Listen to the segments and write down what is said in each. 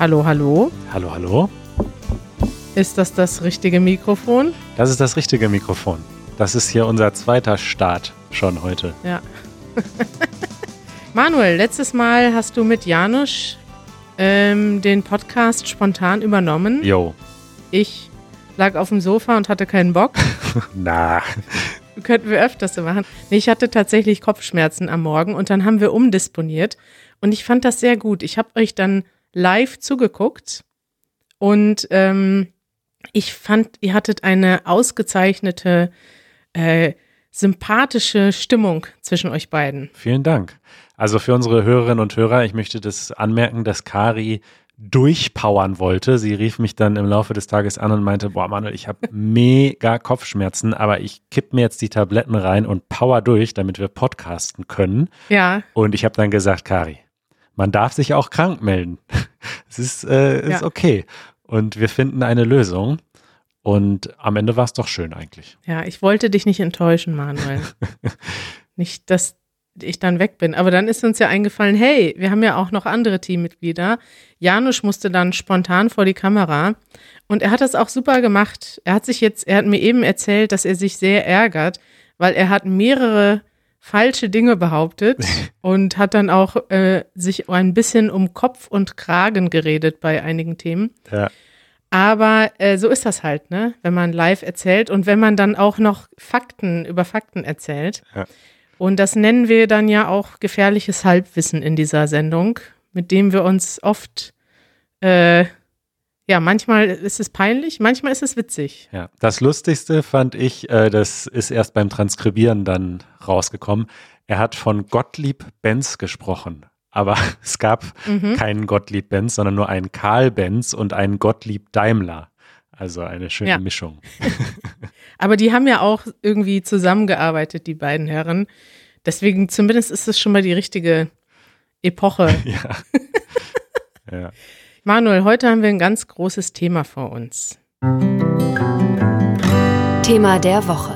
Hallo, hallo. Hallo, hallo. Ist das das richtige Mikrofon? Das ist das richtige Mikrofon. Das ist hier unser zweiter Start schon heute. Ja. Manuel, letztes Mal hast du mit Janusz ähm, den Podcast spontan übernommen. Jo. Ich lag auf dem Sofa und hatte keinen Bock. Na. Könnten wir öfters so machen. Nee, ich hatte tatsächlich Kopfschmerzen am Morgen und dann haben wir umdisponiert. Und ich fand das sehr gut. Ich habe euch dann live zugeguckt und ähm, ich fand, ihr hattet eine ausgezeichnete, äh, sympathische Stimmung zwischen euch beiden. Vielen Dank. Also für unsere Hörerinnen und Hörer, ich möchte das anmerken, dass Kari durchpowern wollte. Sie rief mich dann im Laufe des Tages an und meinte, boah Manuel, ich habe mega Kopfschmerzen, aber ich kipp mir jetzt die Tabletten rein und power durch, damit wir podcasten können. Ja. Und ich habe dann gesagt, Kari, man darf sich auch krank melden. Es ist, äh, ist Ja. okay. Und wir finden eine Lösung. Und am Ende war es doch schön eigentlich. Ja, ich wollte dich nicht enttäuschen, Manuel. nicht, dass ich dann weg bin. Aber dann ist uns ja eingefallen, hey, wir haben ja auch noch andere Teammitglieder. Janusz musste dann spontan vor die Kamera und er hat das auch super gemacht. Er hat sich jetzt, er hat mir eben erzählt, dass er sich sehr ärgert, weil er hat mehrere falsche Dinge behauptet und hat dann auch äh, sich ein bisschen um Kopf und Kragen geredet bei einigen Themen. Ja. Aber äh, so ist das halt, ne? Wenn man live erzählt und wenn man dann auch noch Fakten über Fakten erzählt. Ja. Und das nennen wir dann ja auch gefährliches Halbwissen in dieser Sendung, mit dem wir uns oft, äh, ja, manchmal ist es peinlich, manchmal ist es witzig. Ja, das Lustigste fand ich, äh, das ist erst beim Transkribieren dann rausgekommen. Er hat von Gottlieb Benz gesprochen. Aber es gab keinen Gottlieb Benz, sondern nur einen Karl Benz und einen Gottlieb Daimler. Also eine schöne Ja. Mischung. Aber die haben ja auch irgendwie zusammengearbeitet, die beiden Herren. Deswegen zumindest ist es schon mal die richtige Epoche. Ja. ja. Manuel, heute haben wir ein ganz großes Thema vor uns. Thema der Woche.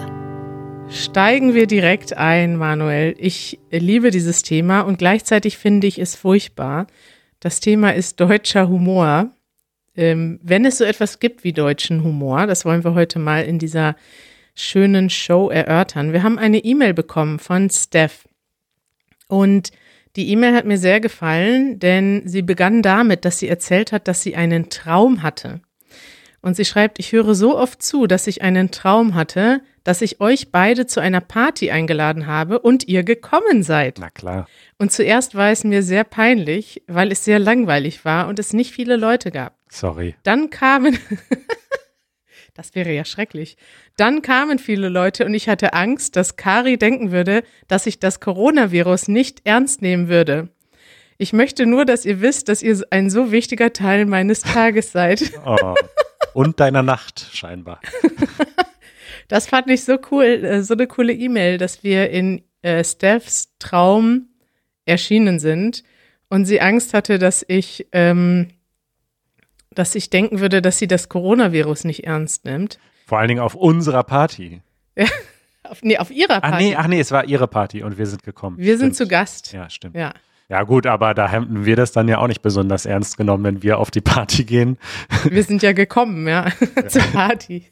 Steigen wir direkt ein, Manuel. Ich liebe dieses Thema und gleichzeitig finde ich es furchtbar. Das Thema ist deutscher Humor. Ähm, wenn es so etwas gibt wie deutschen Humor, das wollen wir heute mal in dieser schönen Show erörtern. Wir haben eine E-Mail bekommen von Steph. Und die E-Mail hat mir sehr gefallen, denn sie begann damit, dass sie erzählt hat, dass sie einen Traum hatte. Und sie schreibt, ich höre so oft zu, dass ich einen Traum hatte, dass ich euch beide zu einer Party eingeladen habe und ihr gekommen seid. Na klar. Und zuerst war es mir sehr peinlich, weil es sehr langweilig war und es nicht viele Leute gab. Sorry. Dann kamen, das wäre ja schrecklich, dann kamen viele Leute und ich hatte Angst, dass Kari denken würde, dass ich das Coronavirus nicht ernst nehmen würde. Ich möchte nur, dass ihr wisst, dass ihr ein so wichtiger Teil meines Tages seid. Oh. Und deiner Nacht scheinbar. Das fand ich so cool, äh, so eine coole E-Mail, dass wir in äh, Stephs Traum erschienen sind und sie Angst hatte, dass ich, ähm, dass ich denken würde, dass sie das Coronavirus nicht ernst nimmt. Vor allen Dingen auf unserer Party. Auf, nee, auf ihrer Ach Party. nee, ach nee, es war ihre Party und wir sind gekommen. wir sind zu Stimmt. Gast. Ja, stimmt. Ja. Ja gut, aber da hätten wir das dann ja auch nicht besonders ernst genommen, wenn wir auf die Party gehen. Wir sind ja gekommen, ja, zur Party.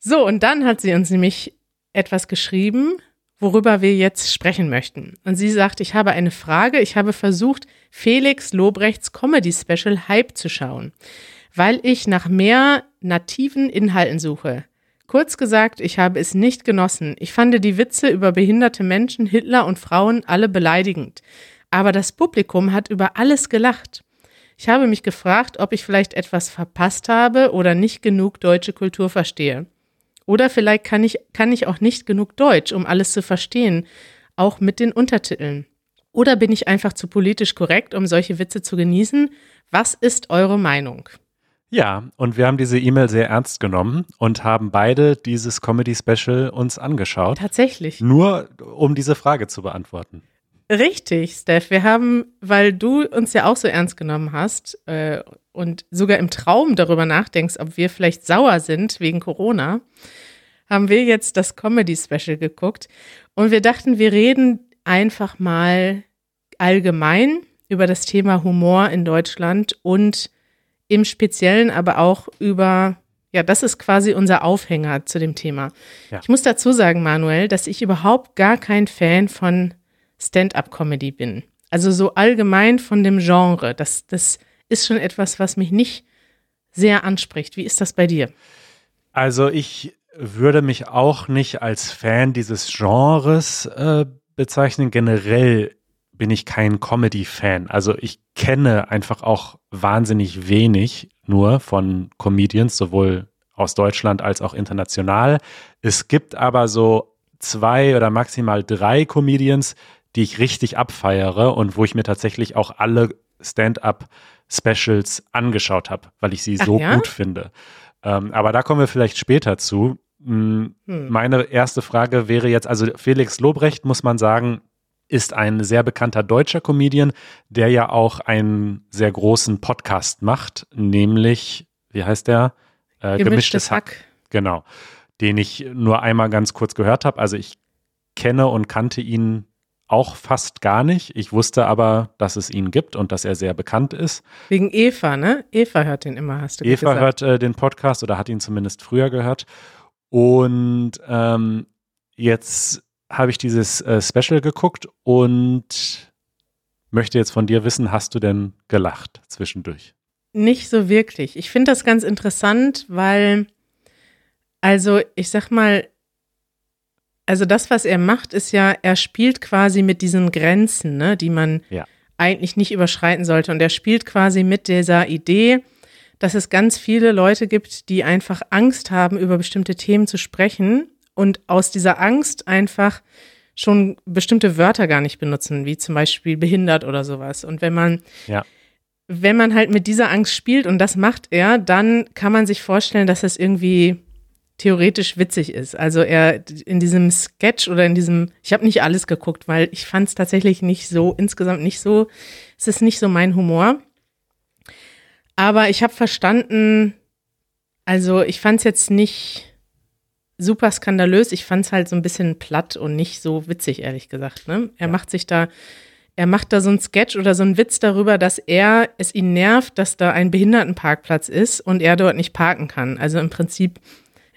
So, und dann hat sie uns nämlich etwas geschrieben, worüber wir jetzt sprechen möchten. Und sie sagt, ich habe eine Frage. Ich habe versucht, Felix Lobrechts Comedy Special Hype zu schauen, weil ich nach mehr nativen Inhalten suche. Kurz gesagt, ich habe es nicht genossen. Ich fand die Witze über behinderte Menschen, Hitler und Frauen alle beleidigend. Aber das Publikum hat über alles gelacht. Ich habe mich gefragt, ob ich vielleicht etwas verpasst habe oder nicht genug deutsche Kultur verstehe. Oder vielleicht kann ich, kann ich auch nicht genug Deutsch, um alles zu verstehen, auch mit den Untertiteln. Oder bin ich einfach zu politisch korrekt, um solche Witze zu genießen? Was ist eure Meinung? Ja, und wir haben diese E-Mail sehr ernst genommen und haben beide dieses Comedy-Special uns angeschaut, Tatsächlich. nur um diese Frage zu beantworten. Richtig, Steph. Wir haben, weil du uns ja auch so ernst genommen hast äh, und sogar im Traum darüber nachdenkst, ob wir vielleicht sauer sind wegen Corona, haben wir jetzt das Comedy-Special geguckt und wir dachten, wir reden einfach mal allgemein über das Thema Humor in Deutschland und im Speziellen aber auch über, ja, das ist quasi unser Aufhänger zu dem Thema. Ja. Ich muss dazu sagen, Manuel, dass ich überhaupt gar kein Fan von Stand-up-Comedy bin. Also so allgemein von dem Genre. Das, das ist schon etwas, was mich nicht sehr anspricht. Wie ist das bei dir? Also ich würde mich auch nicht als Fan dieses Genres äh, bezeichnen. Generell bin ich kein Comedy-Fan. Also ich kenne einfach auch wahnsinnig wenig nur von Comedians, sowohl aus Deutschland als auch international. Es gibt aber so zwei oder maximal drei Comedians, die ich richtig abfeiere und wo ich mir tatsächlich auch alle Stand-up-Specials angeschaut habe, weil ich sie Ach so ja? gut finde. Ähm, aber da kommen wir vielleicht später zu. Hm, Hm. Meine erste Frage wäre jetzt, also Felix Lobrecht, muss man sagen, ist ein sehr bekannter deutscher Comedian, der ja auch einen sehr großen Podcast macht, nämlich, wie heißt der? Äh, Gemischtes Hack. Genau. Den ich nur einmal ganz kurz gehört habe. Also ich kenne und kannte ihn auch fast gar nicht. Ich wusste aber, dass es ihn gibt und dass er sehr bekannt ist. Wegen Eva, ne? Eva hört den immer, hast du Eva gesagt. hört äh, den Podcast oder hat ihn zumindest früher gehört. Und ähm, jetzt habe ich dieses äh, Special geguckt und möchte jetzt von dir wissen, hast du denn gelacht zwischendurch? Nicht so wirklich. Ich finde das ganz interessant, weil, also ich sag mal, also das, was er macht, ist ja, er spielt quasi mit diesen Grenzen, ne, die man Ja. eigentlich nicht überschreiten sollte. Und er spielt quasi mit dieser Idee, dass es ganz viele Leute gibt, die einfach Angst haben, über bestimmte Themen zu sprechen und aus dieser Angst einfach schon bestimmte Wörter gar nicht benutzen, wie zum Beispiel behindert oder sowas. Und wenn man Ja. wenn man halt mit dieser Angst spielt und das macht er, dann kann man sich vorstellen, dass es irgendwie theoretisch witzig ist. Also er in diesem Sketch oder in diesem, ich habe nicht alles geguckt, weil ich fand es tatsächlich nicht so, insgesamt nicht so, es ist nicht so mein Humor. Aber ich habe verstanden, also ich fand es jetzt nicht super skandalös, ich fand es halt so ein bisschen platt und nicht so witzig, ehrlich gesagt. Ne? Er Ja. macht sich da er macht da so einen Sketch oder so einen Witz darüber, dass er es ihn nervt, dass da ein Behindertenparkplatz ist und er dort nicht parken kann. Also im Prinzip,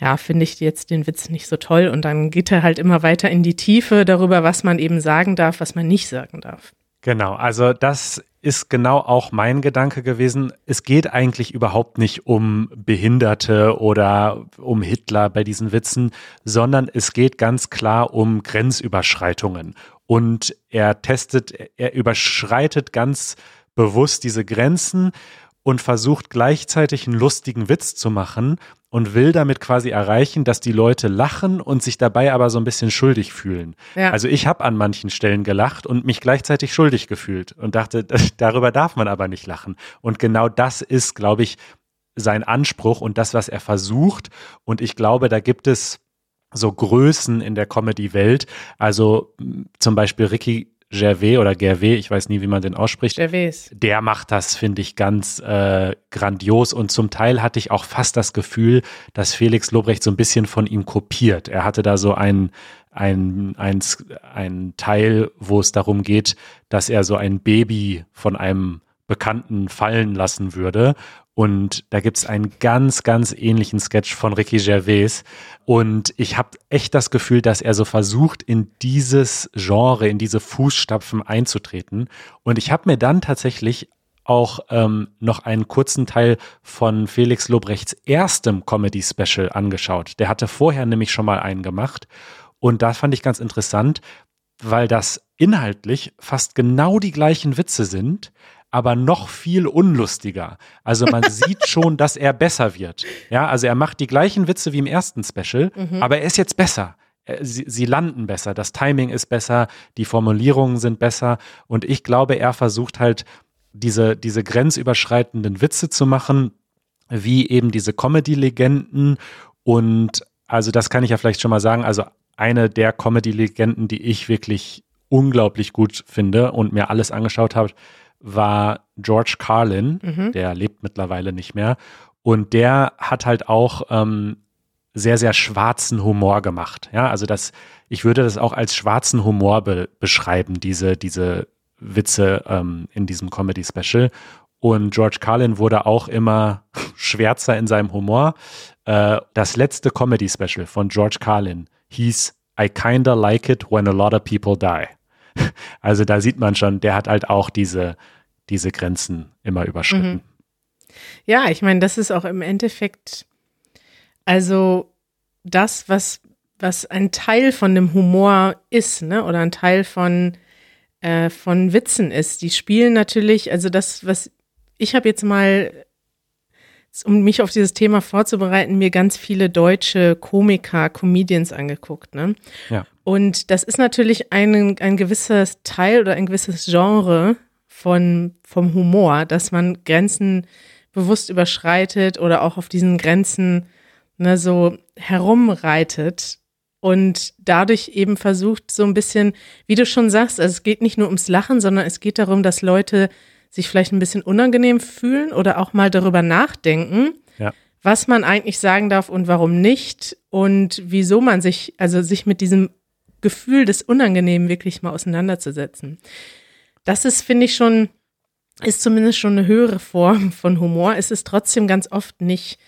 ja, finde ich jetzt den Witz nicht so toll und dann geht er halt immer weiter in die Tiefe darüber, was man eben sagen darf, was man nicht sagen darf. Genau, also das ist genau auch mein Gedanke gewesen. Es geht eigentlich überhaupt nicht um Behinderte oder um Hitler bei diesen Witzen, sondern es geht ganz klar um Grenzüberschreitungen. Und er testet, er überschreitet ganz bewusst diese Grenzen und versucht gleichzeitig einen lustigen Witz zu machen und will damit quasi erreichen, dass die Leute lachen und sich dabei aber so ein bisschen schuldig fühlen. Ja. Also ich habe an manchen Stellen gelacht und mich gleichzeitig schuldig gefühlt und dachte, darüber darf man aber nicht lachen. Und genau das ist, glaube ich, sein Anspruch und das, was er versucht. Und ich glaube, da gibt es so Größen in der Comedy-Welt. Also zum Beispiel Ricky Gervais oder Gervais, ich weiß nie, wie man den ausspricht Gervais. der macht das, finde ich, ganz äh, grandios. Und zum Teil hatte ich auch fast das Gefühl, dass Felix Lobrecht so ein bisschen von ihm kopiert. Er hatte da so ein, ein, ein, ein Teil, wo es darum geht, dass er so ein Baby von einem Bekannten fallen lassen würde. Und da gibt's einen ganz, ganz ähnlichen Sketch von Ricky Gervais. Und ich habe echt das Gefühl, dass er so versucht, in dieses Genre, in diese Fußstapfen einzutreten. Und ich habe mir dann tatsächlich auch ähm, noch einen kurzen Teil von Felix Lobrechts erstem Comedy-Special angeschaut. Der hatte vorher nämlich schon mal einen gemacht. Und da fand ich ganz interessant, weil das inhaltlich fast genau die gleichen Witze sind, aber noch viel unlustiger. Also man sieht schon, dass er besser wird. Ja, also er macht die gleichen Witze wie im ersten Special, aber er ist jetzt besser. Er- Sie, sie landen besser, das Timing ist besser, die Formulierungen sind besser und ich glaube, er versucht halt diese, diese grenzüberschreitenden Witze zu machen, wie eben diese Comedy-Legenden und also das kann ich ja vielleicht schon mal sagen, also eine der Comedy-Legenden, die ich wirklich unglaublich gut finde und mir alles angeschaut habe, war George Carlin, der lebt mittlerweile nicht mehr. Und der hat halt auch ähm, sehr, sehr schwarzen Humor gemacht. Ja, also das, ich würde das auch als schwarzen Humor be beschreiben, diese, diese Witze ähm, in diesem Comedy-Special. Und George Carlin wurde auch immer schwärzer in seinem Humor. Äh, das letzte Comedy-Special von George Carlin hieß I kinda like it when a lot of people die. Also da sieht man schon, der hat halt auch diese, diese Grenzen immer überschritten. Mhm. Ja, ich meine, das ist auch im Endeffekt, also das, was, was ein Teil von dem Humor ist, ne, oder ein Teil von, äh, von Witzen ist. Die spielen natürlich, also das, was ich habe jetzt mal, um mich auf dieses Thema vorzubereiten, mir ganz viele deutsche Komiker, Comedians angeguckt, ne? Ja. Und das ist natürlich ein, ein gewisses Teil oder ein gewisses Genre von, vom Humor, dass man Grenzen bewusst überschreitet oder auch auf diesen Grenzen ne, so herumreitet und dadurch eben versucht, so ein bisschen, wie du schon sagst, also es geht nicht nur ums Lachen, sondern es geht darum, dass Leute sich vielleicht ein bisschen unangenehm fühlen oder auch mal darüber nachdenken, ja. was man eigentlich sagen darf und warum nicht und wieso man sich, also sich mit diesem Gefühl des Unangenehmen wirklich mal auseinanderzusetzen. Das ist, finde ich, schon ist zumindest schon eine höhere Form von Humor. Es ist trotzdem ganz oft nicht,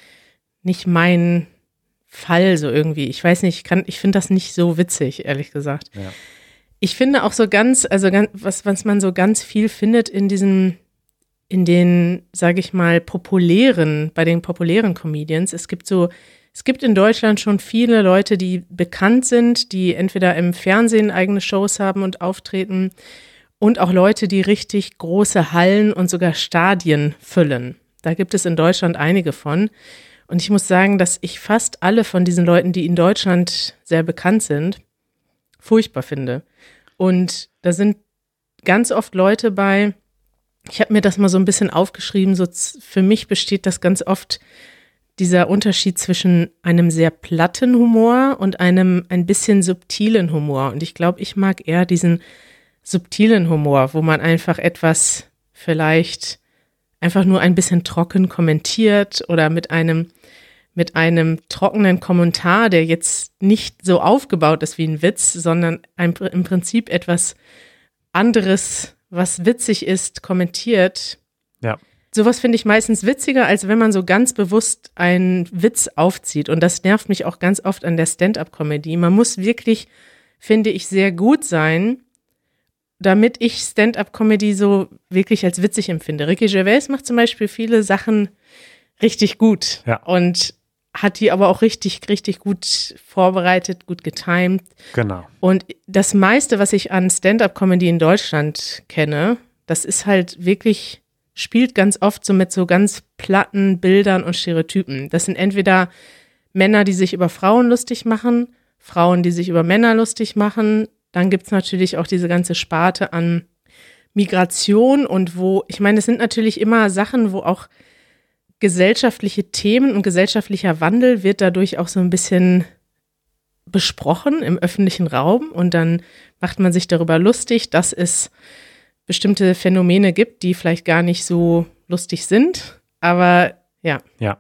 nicht mein Fall so irgendwie. Ich weiß nicht, ich kann, ich finde das nicht so witzig, ehrlich gesagt. Ja. Ich finde auch so ganz, also ganz, was, was man so ganz viel findet in diesen, in den, sage ich mal, populären, bei den populären Comedians. Es gibt so, es gibt in Deutschland schon viele Leute, die bekannt sind, die entweder im Fernsehen eigene Shows haben und auftreten und auch Leute, die richtig große Hallen und sogar Stadien füllen. Da gibt es in Deutschland einige von. Und ich muss sagen, dass ich fast alle von diesen Leuten, die in Deutschland sehr bekannt sind, furchtbar finde. Und da sind ganz oft Leute bei, ich habe mir das mal so ein bisschen aufgeschrieben, so für mich besteht das ganz oft dieser Unterschied zwischen einem sehr platten Humor und einem ein bisschen subtilen Humor. Und ich glaube, ich mag eher diesen subtilen Humor, wo man einfach etwas vielleicht einfach nur ein bisschen trocken kommentiert oder mit einem mit einem trockenen Kommentar, der jetzt nicht so aufgebaut ist wie ein Witz, sondern ein, im Prinzip etwas anderes, was witzig ist, kommentiert. Ja. Sowas finde ich meistens witziger, als wenn man so ganz bewusst einen Witz aufzieht. Und das nervt mich auch ganz oft an der Stand-up-Comedy. Man muss wirklich, finde ich, sehr gut sein, damit ich Stand-up-Comedy so wirklich als witzig empfinde. Ricky Gervais macht zum Beispiel viele Sachen richtig gut ja. und hat die aber auch richtig, richtig gut vorbereitet, gut getimed. Genau. Und das meiste, was ich an Stand-up-Comedy in Deutschland kenne, das ist halt wirklich, spielt ganz oft so mit so ganz platten Bildern und Stereotypen. Das sind entweder Männer, die sich über Frauen lustig machen, Frauen, die sich über Männer lustig machen, dann gibt es natürlich auch diese ganze Sparte an Migration und wo, ich meine, es sind natürlich immer Sachen, wo auch gesellschaftliche Themen und gesellschaftlicher Wandel wird dadurch auch so ein bisschen besprochen im öffentlichen Raum und dann macht man sich darüber lustig, dass es bestimmte Phänomene gibt, die vielleicht gar nicht so lustig sind. Aber ja. Ja,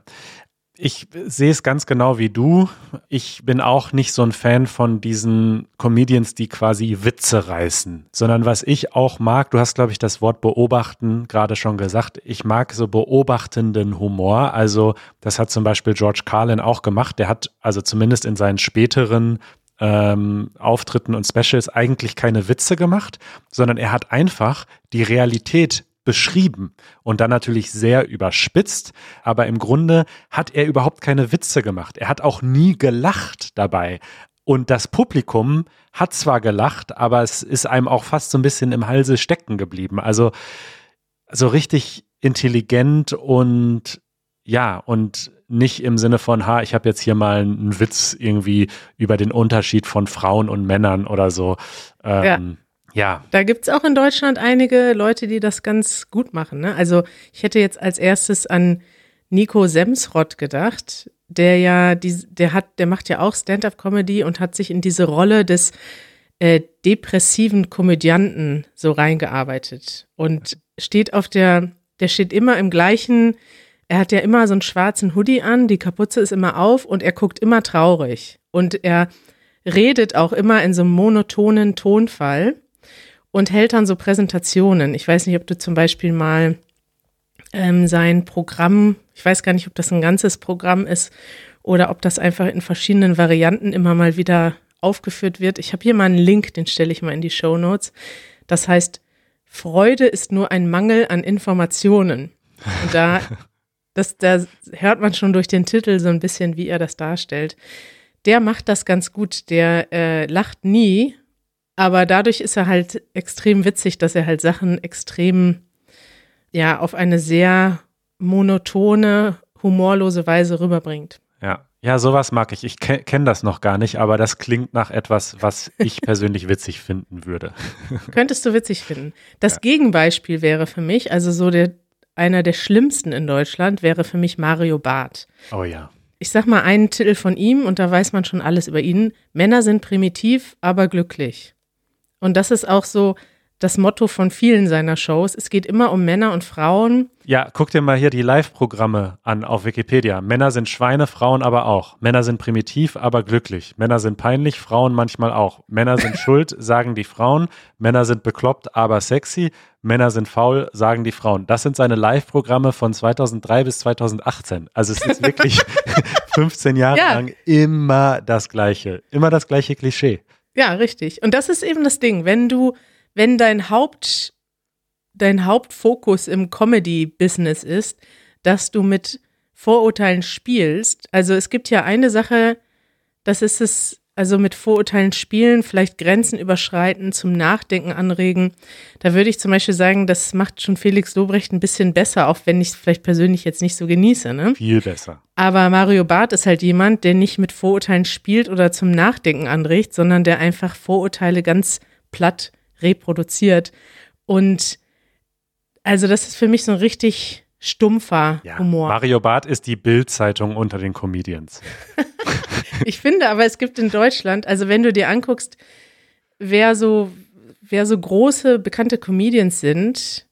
ich sehe es ganz genau wie du. Ich bin auch nicht so ein Fan von diesen Comedians, die quasi Witze reißen, sondern was ich auch mag, du hast, glaube ich, das Wort beobachten gerade schon gesagt. Ich mag so beobachtenden Humor. Also, das hat zum Beispiel George Carlin auch gemacht. Der hat also zumindest in seinen späteren ähm, Auftritten und Specials eigentlich keine Witze gemacht, sondern er hat einfach die Realität beschrieben und dann natürlich sehr überspitzt, aber im Grunde hat er überhaupt keine Witze gemacht. Er hat auch nie gelacht dabei. Und das Publikum hat zwar gelacht, aber es ist einem auch fast so ein bisschen im Halse stecken geblieben. Also so richtig intelligent und ja, und nicht im Sinne von, ha, ich habe jetzt hier mal einen Witz irgendwie über den Unterschied von Frauen und Männern oder so. Ähm, ja ja. Da gibt's auch in Deutschland einige Leute, die das ganz gut machen. Ne? Also ich hätte jetzt als erstes an Nico Semsrott gedacht, der ja, die, der hat, der macht ja auch Stand-up-Comedy und hat sich in diese Rolle des äh, depressiven Komödianten so reingearbeitet und steht auf der, der steht immer im gleichen, er hat ja immer so einen schwarzen Hoodie an, die Kapuze ist immer auf und er guckt immer traurig und er redet auch immer in so einem monotonen Tonfall und hält dann so Präsentationen. Ich weiß nicht, ob du zum Beispiel mal ähm, sein Programm, ich weiß gar nicht, ob das ein ganzes Programm ist oder ob das einfach in verschiedenen Varianten immer mal wieder aufgeführt wird. Ich habe hier mal einen Link, den stelle ich mal in die Show Notes. Das heißt, Freude ist nur ein Mangel an Informationen. Und da, das, da hört man schon durch den Titel so ein bisschen, wie er das darstellt. Der macht das ganz gut. Der äh, lacht nie, aber dadurch ist er halt extrem witzig, dass er halt Sachen extrem, ja, auf eine sehr monotone, humorlose Weise rüberbringt. Ja. Ja, sowas mag ich. Ich ke kenne das noch gar nicht, aber das klingt nach etwas, was ich persönlich witzig finden würde. Könntest du witzig finden. Das ja. Gegenbeispiel wäre für mich, also so der, einer der schlimmsten in Deutschland, wäre für mich Mario Barth. Oh ja. Ich sag mal einen Titel von ihm und da weiß man schon alles über ihn. Männer sind primitiv, aber glücklich. Und das ist auch so, das Motto von vielen seiner Shows. Es geht immer um Männer und Frauen. Ja, guck dir mal hier die Live-Programme an auf Wikipedia. Männer sind Schweine, Frauen aber auch. Männer sind primitiv, aber glücklich. Männer sind peinlich, Frauen manchmal auch. Männer sind schuld, sagen die Frauen. Männer sind bekloppt, aber sexy. Männer sind faul, sagen die Frauen. Das sind seine Live-Programme von 2003 bis 2018. Also es ist wirklich 15 Jahre ja. lang immer das Gleiche. Immer das gleiche Klischee. Ja, richtig. Und das ist eben das Ding. Wenn du wenn dein Haupt, dein Hauptfokus im Comedy-Business ist, dass du mit Vorurteilen spielst. Also es gibt ja eine Sache, das ist es, also mit Vorurteilen spielen, vielleicht Grenzen überschreiten, zum Nachdenken anregen. Da würde ich zum Beispiel sagen, das macht schon Felix Lobrecht ein bisschen besser, auch wenn ich es vielleicht persönlich jetzt nicht so genieße. Ne? Viel besser. Aber Mario Barth ist halt jemand, der nicht mit Vorurteilen spielt oder zum Nachdenken anregt, sondern der einfach Vorurteile ganz platt reproduziert. Und also das ist für mich so ein richtig stumpfer ja, Humor. Mario Barth ist die Bild-Zeitung unter den Comedians. ich finde aber, es gibt in Deutschland, also wenn du dir anguckst, wer so, wer so große, bekannte Comedians sind,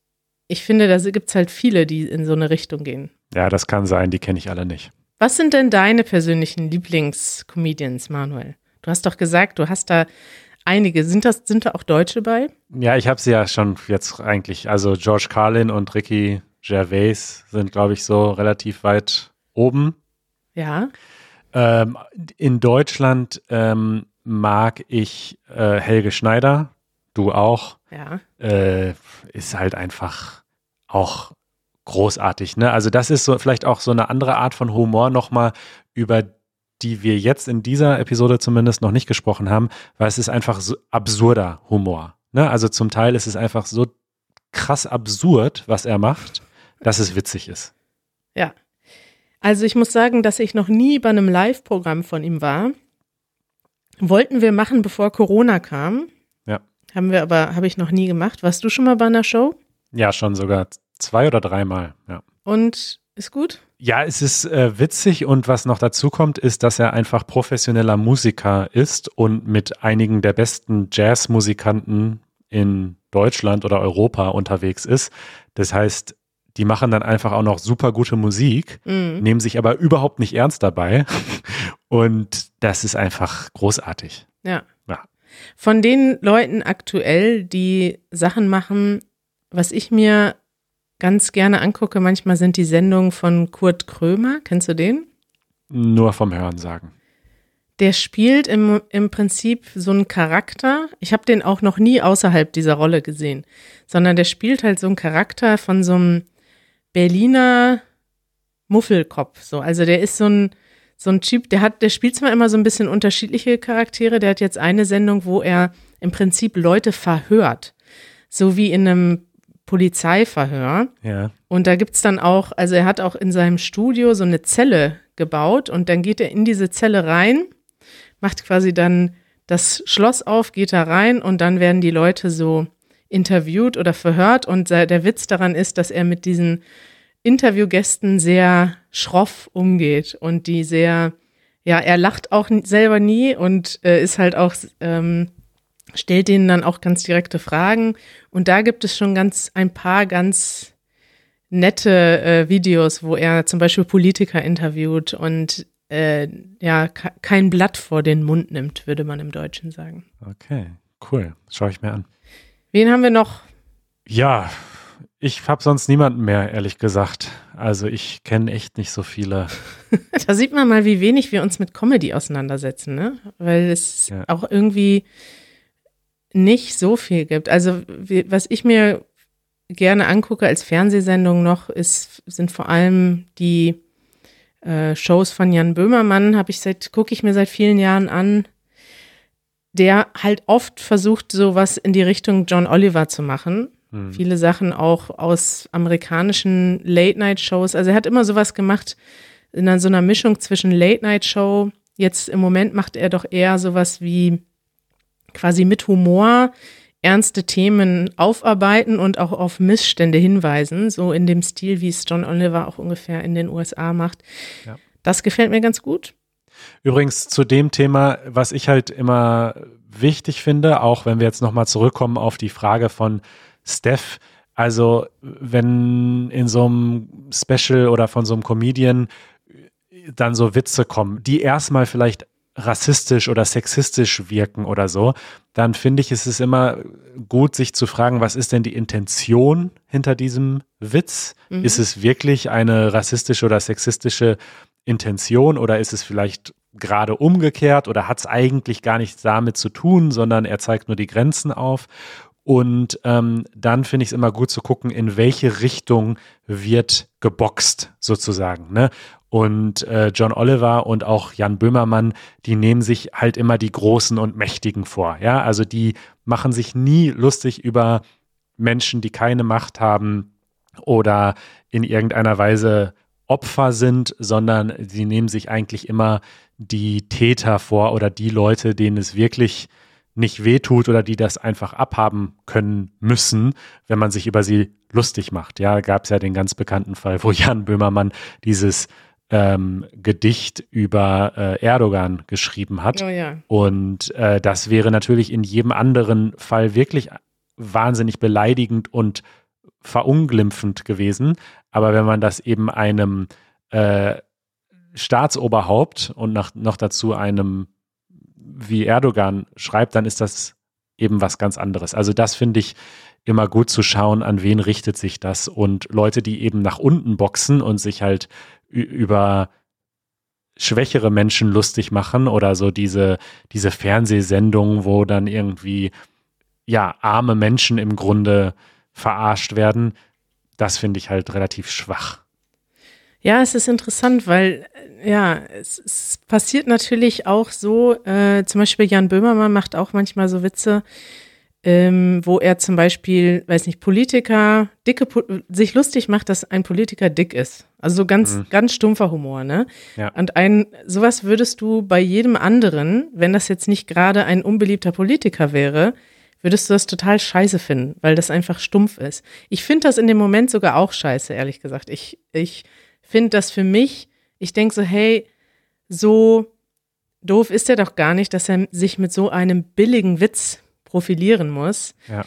ich finde, da gibt es halt viele, die in so eine Richtung gehen. Ja, das kann sein, die kenne ich alle nicht. Was sind denn deine persönlichen Lieblingscomedians, Manuel? Du hast doch gesagt, du hast da einige. Sind, das, sind da auch Deutsche bei? Ja, ich habe sie ja schon jetzt eigentlich. Also George Carlin und Ricky Gervais sind, glaube ich, so relativ weit oben. Ja. Ähm, in Deutschland ähm, mag ich äh, Helge Schneider, du auch. Ja. Äh, ist halt einfach auch großartig. Ne? Also das ist so vielleicht auch so eine andere Art von Humor nochmal, über die wir jetzt in dieser Episode zumindest noch nicht gesprochen haben, weil es ist einfach so absurder Humor. Ne? Also zum Teil ist es einfach so krass absurd, was er macht, dass es witzig ist. Ja. Also ich muss sagen, dass ich noch nie bei einem Live-Programm von ihm war. Wollten wir machen, bevor Corona kam. Ja. Haben wir aber, habe ich noch nie gemacht. Warst du schon mal bei einer Show? Ja, schon sogar zwei oder dreimal, ja. Und ist gut? Ja, es ist äh, witzig und was noch dazu kommt, ist, dass er einfach professioneller Musiker ist und mit einigen der besten Jazzmusikanten in Deutschland oder Europa unterwegs ist. Das heißt, die machen dann einfach auch noch super gute Musik, mhm. nehmen sich aber überhaupt nicht ernst dabei. Und das ist einfach großartig. Ja. ja. Von den Leuten aktuell, die Sachen machen, was ich mir ganz gerne angucke, manchmal sind die Sendungen von Kurt Krömer. Kennst du den? Nur vom Hören sagen. Der spielt im, im Prinzip so einen Charakter. Ich habe den auch noch nie außerhalb dieser Rolle gesehen, sondern der spielt halt so einen Charakter von so einem Berliner Muffelkopf. So. Also der ist so ein, so ein Typ, der hat, der spielt zwar immer so ein bisschen unterschiedliche Charaktere. Der hat jetzt eine Sendung, wo er im Prinzip Leute verhört. So wie in einem Polizeiverhör. Ja. Und da gibt es dann auch, also er hat auch in seinem Studio so eine Zelle gebaut und dann geht er in diese Zelle rein, macht quasi dann das Schloss auf, geht da rein und dann werden die Leute so interviewt oder verhört und der Witz daran ist, dass er mit diesen Interviewgästen sehr schroff umgeht und die sehr, ja, er lacht auch selber nie und äh, ist halt auch ähm, stellt denen dann auch ganz direkte Fragen. Und da gibt es schon ganz ein paar ganz nette äh, Videos, wo er zum Beispiel Politiker interviewt und äh, ja, kein Blatt vor den Mund nimmt, würde man im Deutschen sagen. Okay, cool. Schaue ich mir an. Wen haben wir noch? Ja, Ich habe sonst niemanden mehr, ehrlich gesagt. Also ich kenne echt nicht so viele. da sieht man mal, wie wenig wir uns mit Comedy auseinandersetzen, ne? Weil es ja. auch irgendwie nicht so viel gibt. Also wie, was ich mir gerne angucke als Fernsehsendung noch, ist, sind vor allem die äh, Shows von Jan Böhmermann, habe ich seit, gucke ich mir seit vielen Jahren an, der halt oft versucht, sowas in die Richtung John Oliver zu machen. Hm. Viele Sachen auch aus amerikanischen Late-Night-Shows. Also er hat immer sowas gemacht in so einer Mischung zwischen Late-Night-Show. Jetzt im Moment macht er doch eher sowas wie quasi mit Humor ernste Themen aufarbeiten und auch auf Missstände hinweisen, so in dem Stil, wie es John Oliver auch ungefähr in den USA macht. Ja. Das gefällt mir ganz gut. Übrigens zu dem Thema, was ich halt immer wichtig finde, auch wenn wir jetzt nochmal zurückkommen auf die Frage von Steph. Also, wenn in so einem Special oder von so einem Comedian dann so Witze kommen, die erstmal vielleicht rassistisch oder sexistisch wirken oder so, dann finde ich, ist es immer gut, sich zu fragen, was ist denn die Intention hinter diesem Witz? Mhm. Ist es wirklich eine rassistische oder sexistische Intention oder ist es vielleicht gerade umgekehrt oder hat es eigentlich gar nichts damit zu tun, sondern er zeigt nur die Grenzen auf? Und ähm, dann finde ich es immer gut zu gucken, in welche Richtung wird geboxt, sozusagen. Ne? Und äh, John Oliver und auch Jan Böhmermann, die nehmen sich halt immer die Großen und Mächtigen vor. Ja, also die machen sich nie lustig über Menschen, die keine Macht haben oder in irgendeiner Weise Opfer sind, sondern sie nehmen sich eigentlich immer die Täter vor oder die Leute, denen es wirklich nicht wehtut oder die das einfach abhaben können müssen, wenn man sich über sie lustig macht. Ja, gab es ja den ganz bekannten Fall, wo Jan Böhmermann dieses ähm, Gedicht über äh, Erdogan geschrieben hat. Oh ja. Und äh, das wäre natürlich in jedem anderen Fall wirklich wahnsinnig beleidigend und verunglimpfend gewesen. Aber wenn man das eben einem äh, Staatsoberhaupt und nach, noch dazu einem wie Erdogan schreibt, dann ist das eben was ganz anderes. Also das finde ich immer gut zu schauen, an wen richtet sich das. Und Leute, die eben nach unten boxen und sich halt über schwächere Menschen lustig machen oder so diese, diese Fernsehsendungen, wo dann irgendwie, ja, arme Menschen im Grunde verarscht werden, das finde ich halt relativ schwach. Ja, es ist interessant, weil ja, es, es passiert natürlich auch so, äh, zum Beispiel Jan Böhmermann macht auch manchmal so Witze, ähm, wo er zum Beispiel, weiß nicht, Politiker, dicke, sich lustig macht, dass ein Politiker dick ist. Also so ganz, mhm. ganz stumpfer Humor, ne? Ja. Und ein, sowas würdest du bei jedem anderen, wenn das jetzt nicht gerade ein unbeliebter Politiker wäre, würdest du das total scheiße finden, weil das einfach stumpf ist. Ich finde das in dem Moment sogar auch scheiße, ehrlich gesagt. Ich, ich finde das für mich, ich denke so, hey, so doof ist er doch gar nicht, dass er sich mit so einem billigen Witz profilieren muss. Ja.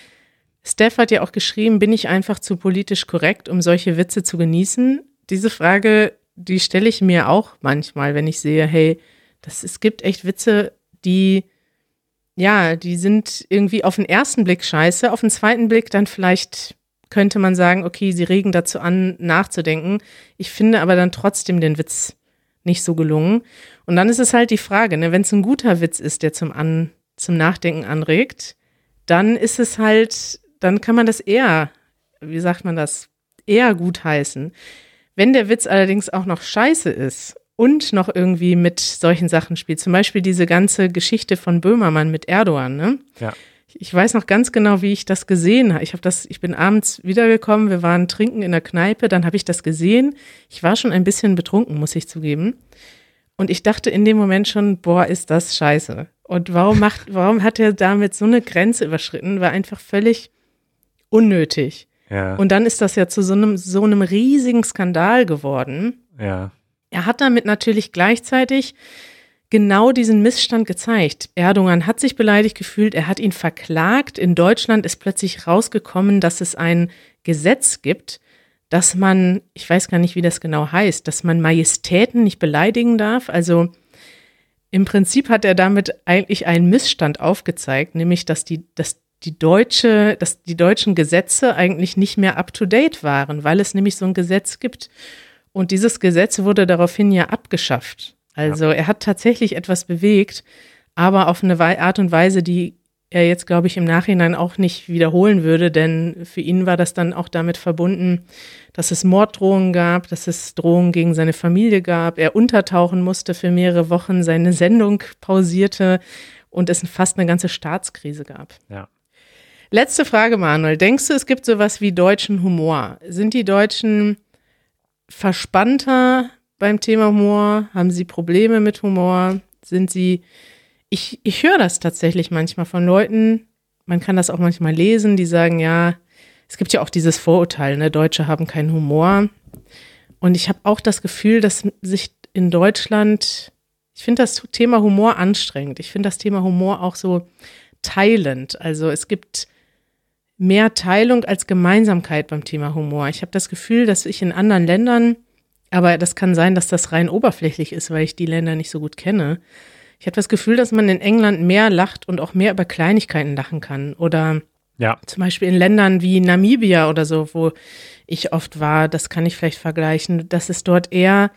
Steph hat ja auch geschrieben, bin ich einfach zu politisch korrekt, um solche Witze zu genießen? Diese Frage, die stelle ich mir auch manchmal, wenn ich sehe, hey, das, es gibt echt Witze, die, ja, die sind irgendwie auf den ersten Blick scheiße, auf den zweiten Blick dann vielleicht könnte man sagen, okay, sie regen dazu an, nachzudenken. Ich finde aber dann trotzdem den Witz nicht so gelungen. Und dann ist es halt die Frage, ne, wenn es ein guter Witz ist, der zum, an, zum Nachdenken anregt, dann ist es halt, dann kann man das eher, wie sagt man das, eher gut heißen. Wenn der Witz allerdings auch noch scheiße ist und noch irgendwie mit solchen Sachen spielt, zum Beispiel diese ganze Geschichte von Böhmermann mit Erdogan, ne? Ja ich weiß noch ganz genau, wie ich das gesehen habe. Ich habe das, ich bin abends wiedergekommen, wir waren trinken in der Kneipe, dann habe ich das gesehen. Ich war schon ein bisschen betrunken, muss ich zugeben. Und ich dachte in dem Moment schon, boah, ist das scheiße. Und warum macht, warum hat er damit so eine Grenze überschritten? War einfach völlig unnötig. Ja. Und dann ist das ja zu so einem, so einem riesigen Skandal geworden. Ja. Er hat damit natürlich gleichzeitig genau diesen Missstand gezeigt. Erdogan hat sich beleidigt gefühlt, er hat ihn verklagt. In Deutschland ist plötzlich rausgekommen, dass es ein Gesetz gibt, dass man, ich weiß gar nicht, wie das genau heißt, dass man Majestäten nicht beleidigen darf. Also im Prinzip hat er damit eigentlich einen Missstand aufgezeigt, nämlich dass die, dass die deutsche, dass die deutschen Gesetze eigentlich nicht mehr up to date waren, weil es nämlich so ein Gesetz gibt. Und dieses Gesetz wurde daraufhin ja abgeschafft. Also ja. er hat tatsächlich etwas bewegt, aber auf eine Art und Weise, die er jetzt, glaube ich, im Nachhinein auch nicht wiederholen würde, denn für ihn war das dann auch damit verbunden, dass es Morddrohungen gab, dass es Drohungen gegen seine Familie gab, er untertauchen musste für mehrere Wochen, seine Sendung pausierte und es fast eine ganze Staatskrise gab. Ja. Letzte Frage, Manuel. Denkst du, es gibt sowas wie deutschen Humor? Sind die Deutschen verspannter beim Thema Humor? Haben sie Probleme mit Humor? Sind sie ich, ich höre das tatsächlich manchmal von Leuten, man kann das auch manchmal lesen, die sagen, ja, es gibt ja auch dieses Vorurteil, ne, Deutsche haben keinen Humor. Und ich habe auch das Gefühl, dass sich in Deutschland, ich finde das Thema Humor anstrengend. Ich finde das Thema Humor auch so teilend. Also es gibt mehr Teilung als Gemeinsamkeit beim Thema Humor. Ich habe das Gefühl, dass ich in anderen Ländern, aber das kann sein, dass das rein oberflächlich ist, weil ich die Länder nicht so gut kenne, ich habe das Gefühl, dass man in England mehr lacht und auch mehr über Kleinigkeiten lachen kann. Oder ja. zum Beispiel in Ländern wie Namibia oder so, wo ich oft war, das kann ich vielleicht vergleichen, dass es dort eher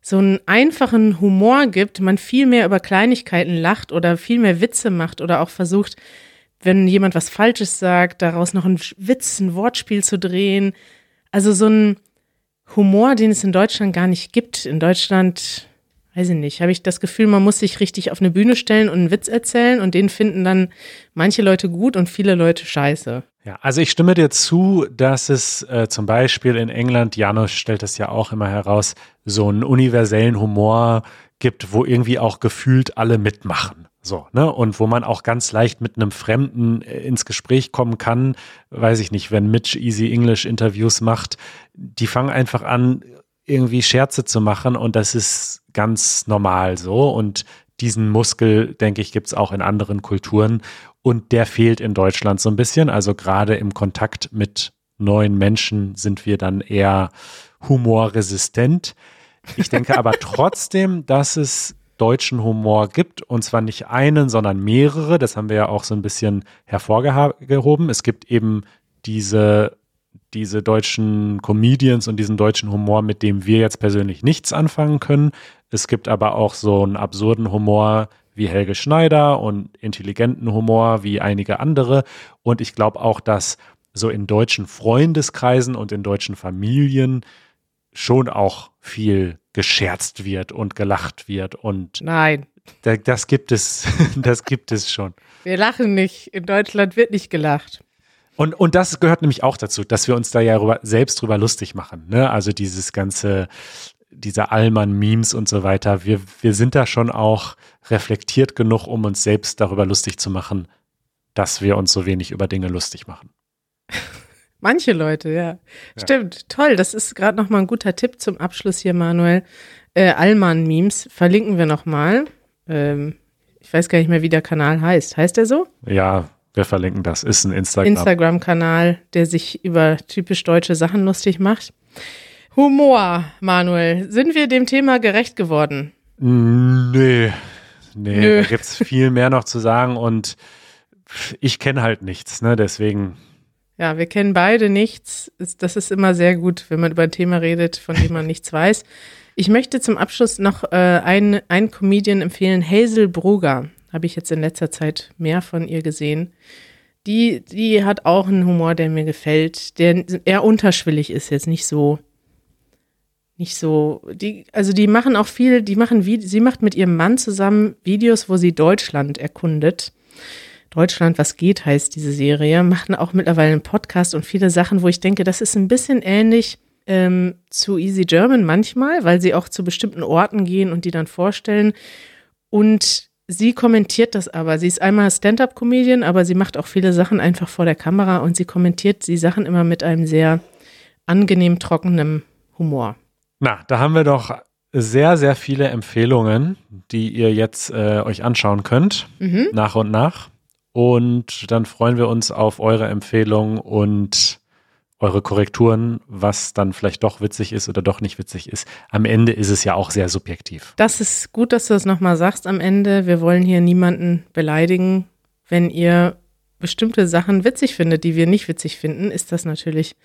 so einen einfachen Humor gibt, man viel mehr über Kleinigkeiten lacht oder viel mehr Witze macht oder auch versucht, wenn jemand was Falsches sagt, daraus noch einen Witz, ein Wortspiel zu drehen. Also so ein Humor, den es in Deutschland gar nicht gibt. In Deutschland weiß ich nicht, habe ich das Gefühl, man muss sich richtig auf eine Bühne stellen und einen Witz erzählen und den finden dann manche Leute gut und viele Leute scheiße. Ja, also ich stimme dir zu, dass es äh, zum Beispiel in England, Janusz stellt das ja auch immer heraus, so einen universellen Humor gibt, wo irgendwie auch gefühlt alle mitmachen. So, ne? Und wo man auch ganz leicht mit einem Fremden äh, ins Gespräch kommen kann, weiß ich nicht, wenn Mitch Easy English Interviews macht, die fangen einfach an, irgendwie Scherze zu machen und das ist ganz normal so und diesen Muskel, denke ich, gibt es auch in anderen Kulturen und der fehlt in Deutschland so ein bisschen. Also gerade im Kontakt mit neuen Menschen sind wir dann eher humorresistent. Ich denke aber trotzdem, dass es deutschen Humor gibt und zwar nicht einen, sondern mehrere. Das haben wir ja auch so ein bisschen hervorgehoben. Es gibt eben diese diese deutschen Comedians und diesen deutschen Humor, mit dem wir jetzt persönlich nichts anfangen können. Es gibt aber auch so einen absurden Humor wie Helge Schneider und intelligenten Humor wie einige andere. Und ich glaube auch, dass so in deutschen Freundeskreisen und in deutschen Familien schon auch viel gescherzt wird und gelacht wird und nein, das gibt es, das gibt es schon. Wir lachen nicht. In Deutschland wird nicht gelacht. Und, und das gehört nämlich auch dazu, dass wir uns da ja rüber, selbst drüber lustig machen. Ne? Also dieses ganze, diese Allmann-Memes und so weiter. Wir, wir sind da schon auch reflektiert genug, um uns selbst darüber lustig zu machen, dass wir uns so wenig über Dinge lustig machen. Manche Leute, ja. ja. Stimmt, toll. Das ist gerade nochmal ein guter Tipp zum Abschluss hier, Manuel. Äh, Allmann-Memes verlinken wir nochmal. Ähm, ich weiß gar nicht mehr, wie der Kanal heißt. Heißt der so? Ja, wir verlinken das. Ist ein Instagram. Instagram-Kanal, der sich über typisch deutsche Sachen lustig macht. Humor, Manuel. Sind wir dem Thema gerecht geworden? Nee. Nee, Nö. da gibt es viel mehr noch zu sagen und ich kenne halt nichts, ne? Deswegen. Ja, wir kennen beide nichts. Das ist immer sehr gut, wenn man über ein Thema redet, von dem man nichts weiß. Ich möchte zum Abschluss noch äh, einen, einen Comedian empfehlen, Hazel Brugger habe ich jetzt in letzter Zeit mehr von ihr gesehen. Die, die hat auch einen Humor, der mir gefällt, der eher unterschwellig ist, jetzt nicht so, nicht so, die, also die machen auch viel, die machen, sie macht mit ihrem Mann zusammen Videos, wo sie Deutschland erkundet. Deutschland, was geht, heißt diese Serie, machen auch mittlerweile einen Podcast und viele Sachen, wo ich denke, das ist ein bisschen ähnlich ähm, zu Easy German manchmal, weil sie auch zu bestimmten Orten gehen und die dann vorstellen. Und Sie kommentiert das aber. Sie ist einmal Stand-up-Comedian, aber sie macht auch viele Sachen einfach vor der Kamera und sie kommentiert die Sachen immer mit einem sehr angenehm trockenen Humor. Na, da haben wir doch sehr, sehr viele Empfehlungen, die ihr jetzt äh, euch anschauen könnt, mhm. nach und nach. Und dann freuen wir uns auf eure Empfehlungen und eure Korrekturen, was dann vielleicht doch witzig ist oder doch nicht witzig ist. Am Ende ist es ja auch sehr subjektiv. Das ist gut, dass du das nochmal sagst am Ende. Wir wollen hier niemanden beleidigen. Wenn ihr bestimmte Sachen witzig findet, die wir nicht witzig finden, ist das natürlich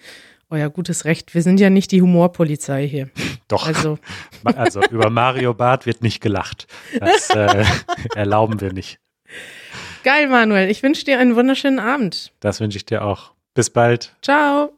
euer gutes Recht. Wir sind ja nicht die Humorpolizei hier. Doch. Also, also über Mario Barth wird nicht gelacht. Das äh, erlauben wir nicht. Geil, Manuel. Ich wünsche dir einen wunderschönen Abend. Das wünsche ich dir auch. Bis bald. Ciao.